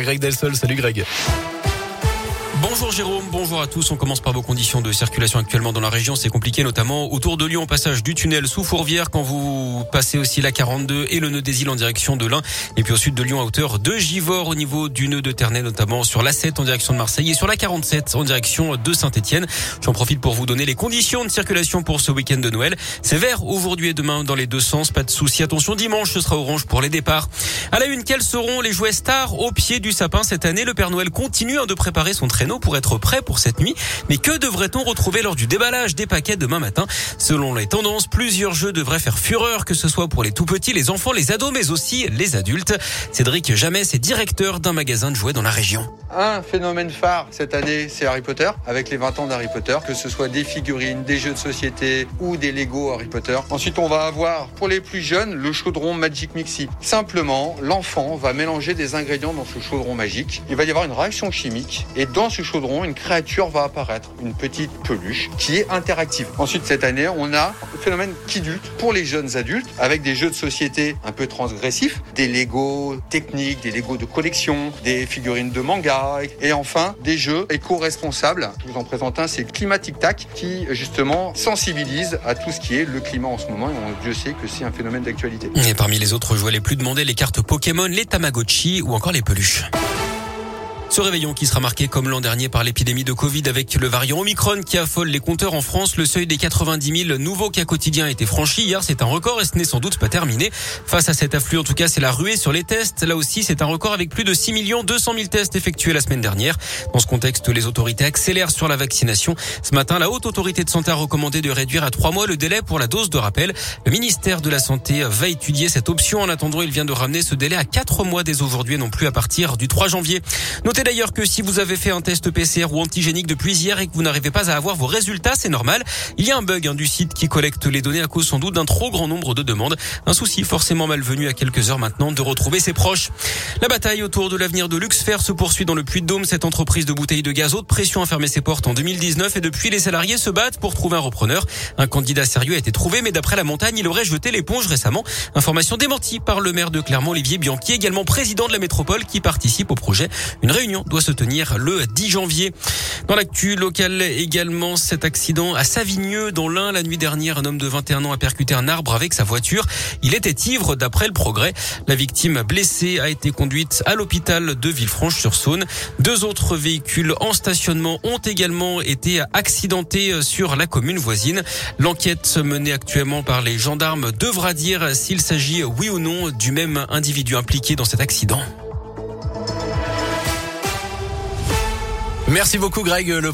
Greg Delsol, salut Greg. Bonjour Jérôme, bonjour à tous. On commence par vos conditions de circulation actuellement dans la région. C'est compliqué notamment autour de Lyon, passage du tunnel sous Fourvière quand vous passez aussi la 42 et le nœud des îles en direction de l'Ain. Et puis au sud de Lyon à hauteur de Givors au niveau du nœud de Ternay notamment sur la 7 en direction de Marseille et sur la 47 en direction de Saint-Etienne. J'en profite pour vous donner les conditions de circulation pour ce week-end de Noël. C'est vert aujourd'hui et demain dans les deux sens. Pas de souci. Attention dimanche, ce sera orange pour les départs. À la une, quels seront les jouets stars au pied du sapin cette année? Le Père Noël continue de préparer son traîneau pour être prêt pour cette nuit. Mais que devrait-on retrouver lors du déballage des paquets demain matin? Selon les tendances, plusieurs jeux devraient faire fureur, que ce soit pour les tout petits, les enfants, les ados, mais aussi les adultes. Cédric Jamais est directeur d'un magasin de jouets dans la région. Un phénomène phare cette année, c'est Harry Potter, avec les 20 ans d'Harry Potter, que ce soit des figurines, des jeux de société ou des Lego Harry Potter. Ensuite, on va avoir pour les plus jeunes le chaudron Magic Mixi. Simplement, l'enfant va mélanger des ingrédients dans ce chaudron magique. Il va y avoir une réaction chimique et dans ce chaudron, une créature va apparaître, une petite peluche qui est interactive. Ensuite, cette année, on a le phénomène Kidult pour les jeunes adultes avec des jeux de société un peu transgressifs, des Lego techniques, des Lego de collection, des figurines de manga et enfin des jeux éco-responsables. Je vous en présente un, c'est Climatic Tac qui justement sensibilise à tout ce qui est le climat en ce moment et on, Dieu sait que c'est un phénomène d'actualité. Et parmi les autres jouets les plus demandés, les cartes Pokémon, les Tamagotchi ou encore les peluches. Ce réveillon qui sera marqué comme l'an dernier par l'épidémie de Covid avec le variant Omicron qui affole les compteurs en France. Le seuil des 90 000 nouveaux cas quotidiens a été franchi hier. C'est un record et ce n'est sans doute pas terminé. Face à cet afflux, en tout cas, c'est la ruée sur les tests. Là aussi, c'est un record avec plus de 6 200 000 tests effectués la semaine dernière. Dans ce contexte, les autorités accélèrent sur la vaccination. Ce matin, la haute autorité de santé a recommandé de réduire à trois mois le délai pour la dose de rappel. Le ministère de la Santé va étudier cette option. En attendant, il vient de ramener ce délai à quatre mois dès aujourd'hui, non plus à partir du 3 janvier. Notez d'ailleurs que si vous avez fait un test PCR ou antigénique depuis hier et que vous n'arrivez pas à avoir vos résultats, c'est normal. Il y a un bug hein, du site qui collecte les données à cause sans doute d'un trop grand nombre de demandes. Un souci forcément malvenu à quelques heures maintenant de retrouver ses proches. La bataille autour de l'avenir de Luxfer se poursuit dans le Puy-de-Dôme. Cette entreprise de bouteilles de gaz haute pression a fermé ses portes en 2019 et depuis les salariés se battent pour trouver un repreneur. Un candidat sérieux a été trouvé, mais d'après la montagne, il aurait jeté l'éponge récemment. Information démentie par le maire de Clermont, Olivier Bianchi, également président de la métropole qui participe au projet. Une doit se tenir le 10 janvier. Dans l'actu locale également, cet accident à Savigneux dans l'Ain la nuit dernière, un homme de 21 ans a percuté un arbre avec sa voiture. Il était ivre d'après le progrès. La victime blessée a été conduite à l'hôpital de Villefranche-sur-Saône. Deux autres véhicules en stationnement ont également été accidentés sur la commune voisine. L'enquête menée actuellement par les gendarmes devra dire s'il s'agit oui ou non du même individu impliqué dans cet accident. Merci beaucoup Greg. Le